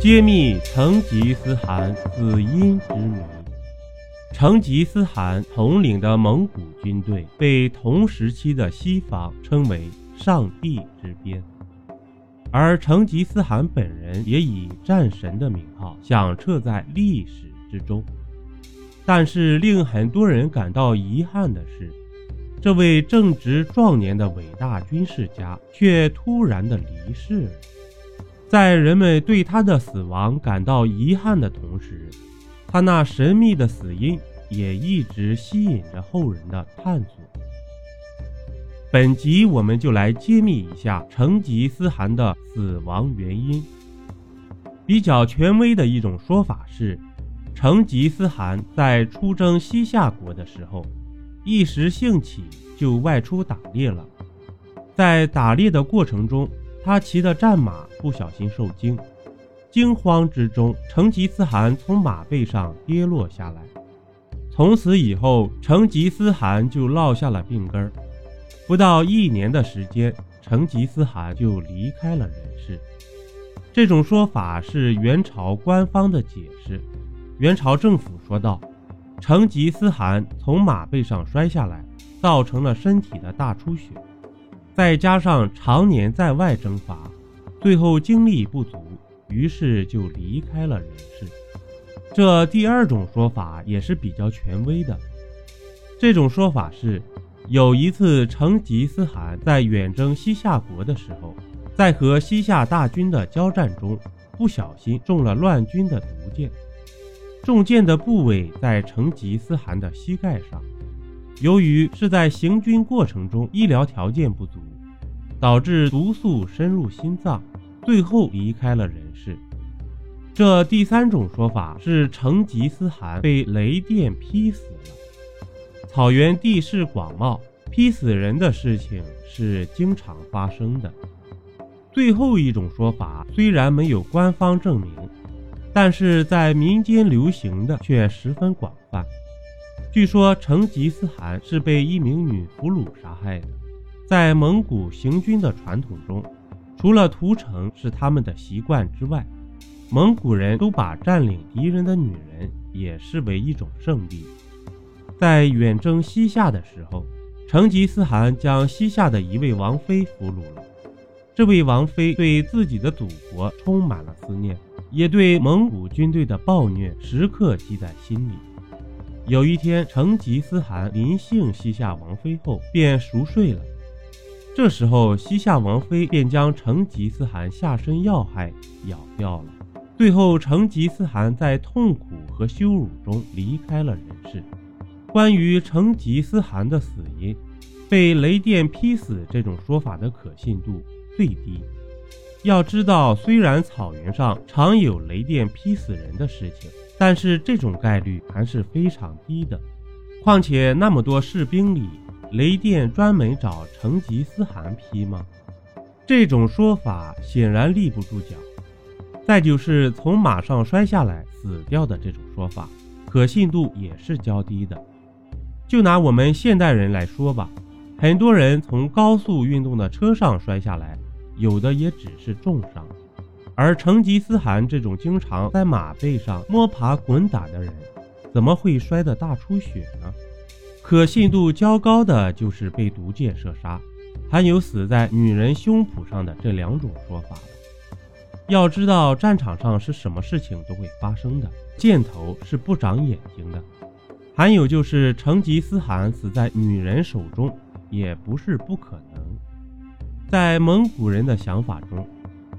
揭秘成吉思汗死因之谜。成吉思汗统领的蒙古军队被同时期的西方称为“上帝之鞭”，而成吉思汗本人也以战神的名号响彻在历史之中。但是令很多人感到遗憾的是，这位正值壮年的伟大军事家却突然的离世了。在人们对他的死亡感到遗憾的同时，他那神秘的死因也一直吸引着后人的探索。本集我们就来揭秘一下成吉思汗的死亡原因。比较权威的一种说法是，成吉思汗在出征西夏国的时候，一时兴起就外出打猎了，在打猎的过程中。他骑的战马不小心受惊，惊慌之中，成吉思汗从马背上跌落下来。从此以后，成吉思汗就落下了病根儿。不到一年的时间，成吉思汗就离开了人世。这种说法是元朝官方的解释。元朝政府说道：“成吉思汗从马背上摔下来，造成了身体的大出血。”再加上常年在外征伐，最后精力不足，于是就离开了人世。这第二种说法也是比较权威的。这种说法是，有一次成吉思汗在远征西夏国的时候，在和西夏大军的交战中，不小心中了乱军的毒箭，中箭的部位在成吉思汗的膝盖上。由于是在行军过程中医疗条件不足，导致毒素深入心脏，最后离开了人世。这第三种说法是成吉思汗被雷电劈死了。草原地势广袤，劈死人的事情是经常发生的。最后一种说法虽然没有官方证明，但是在民间流行的却十分广泛。据说成吉思汗是被一名女俘虏杀害的。在蒙古行军的传统中，除了屠城是他们的习惯之外，蒙古人都把占领敌人的女人也视为一种胜利。在远征西夏的时候，成吉思汗将西夏的一位王妃俘虏了。这位王妃对自己的祖国充满了思念，也对蒙古军队的暴虐时刻记在心里。有一天，成吉思汗临幸西夏王妃后，便熟睡了。这时候，西夏王妃便将成吉思汗下身要害咬掉了。最后，成吉思汗在痛苦和羞辱中离开了人世。关于成吉思汗的死因，被雷电劈死这种说法的可信度最低。要知道，虽然草原上常有雷电劈死人的事情。但是这种概率还是非常低的，况且那么多士兵里，雷电专门找成吉思汗劈吗？这种说法显然立不住脚。再就是从马上摔下来死掉的这种说法，可信度也是较低的。就拿我们现代人来说吧，很多人从高速运动的车上摔下来，有的也只是重伤。而成吉思汗这种经常在马背上摸爬滚打的人，怎么会摔得大出血呢？可信度较高的就是被毒箭射杀，还有死在女人胸脯上的这两种说法。要知道，战场上是什么事情都会发生的，箭头是不长眼睛的。还有就是成吉思汗死在女人手中，也不是不可能。在蒙古人的想法中。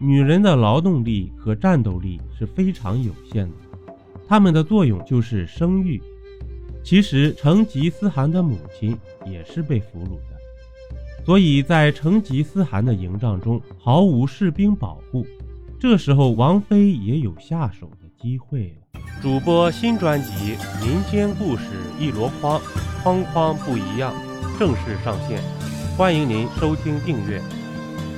女人的劳动力和战斗力是非常有限的，她们的作用就是生育。其实成吉思汗的母亲也是被俘虏的，所以在成吉思汗的营帐中毫无士兵保护，这时候王妃也有下手的机会了。主播新专辑《民间故事一箩筐》，筐筐不一样，正式上线，欢迎您收听订阅。